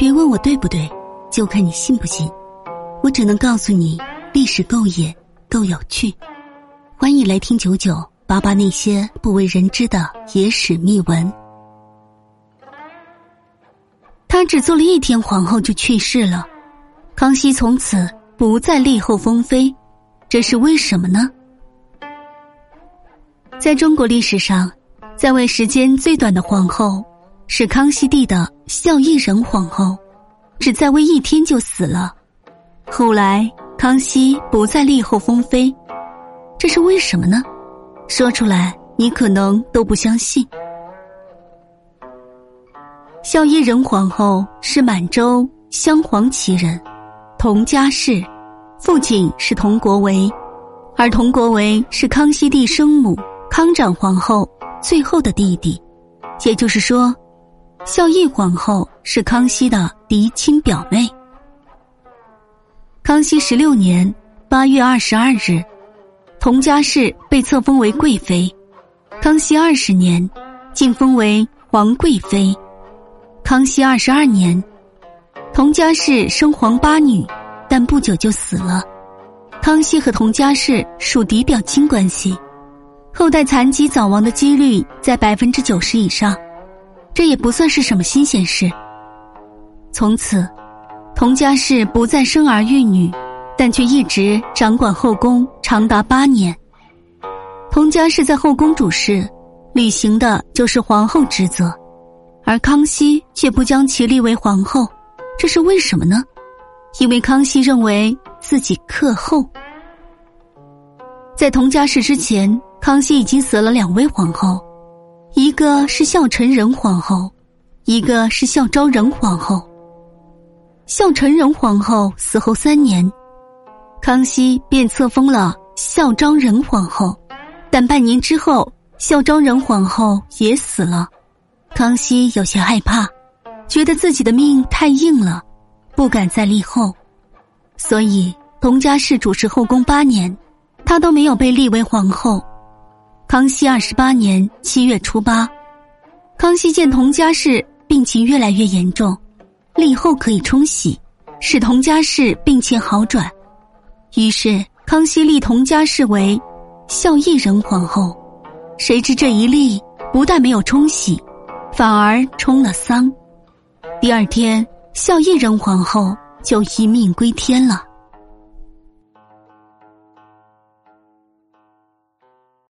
别问我对不对，就看你信不信。我只能告诉你，历史够野，够有趣。欢迎来听九九八八那些不为人知的野史秘闻。他只做了一天皇后就去世了，康熙从此不再立后封妃，这是为什么呢？在中国历史上，在位时间最短的皇后。是康熙帝的孝义仁皇后，只在位一天就死了。后来康熙不再立后封妃，这是为什么呢？说出来你可能都不相信。孝义仁皇后是满洲镶黄旗人，佟佳氏，父亲是佟国维，而佟国维是康熙帝生母康长皇后最后的弟弟，也就是说。孝义皇后是康熙的嫡亲表妹。康熙十六年八月二十二日，佟佳氏被册封为贵妃。康熙二十年，晋封为皇贵妃。康熙二十二年，佟佳氏生皇八女，但不久就死了。康熙和佟佳氏属嫡表亲关系，后代残疾早亡的几率在百分之九十以上。这也不算是什么新鲜事。从此，佟佳氏不再生儿育女，但却一直掌管后宫长达八年。佟家氏在后宫主事，履行的就是皇后职责，而康熙却不将其立为皇后，这是为什么呢？因为康熙认为自己克后。在佟家氏之前，康熙已经死了两位皇后。一个是孝成仁皇后，一个是孝昭仁皇后。孝成仁皇后死后三年，康熙便册封了孝昭仁皇后，但半年之后，孝昭仁皇后也死了。康熙有些害怕，觉得自己的命太硬了，不敢再立后，所以佟佳氏主持后宫八年，她都没有被立为皇后。康熙二十八年七月初八，康熙见佟佳氏病情越来越严重，立后可以冲喜，使佟佳氏病情好转。于是康熙立佟佳氏为孝义仁皇后。谁知这一立不但没有冲喜，反而冲了丧。第二天，孝义仁皇后就一命归天了。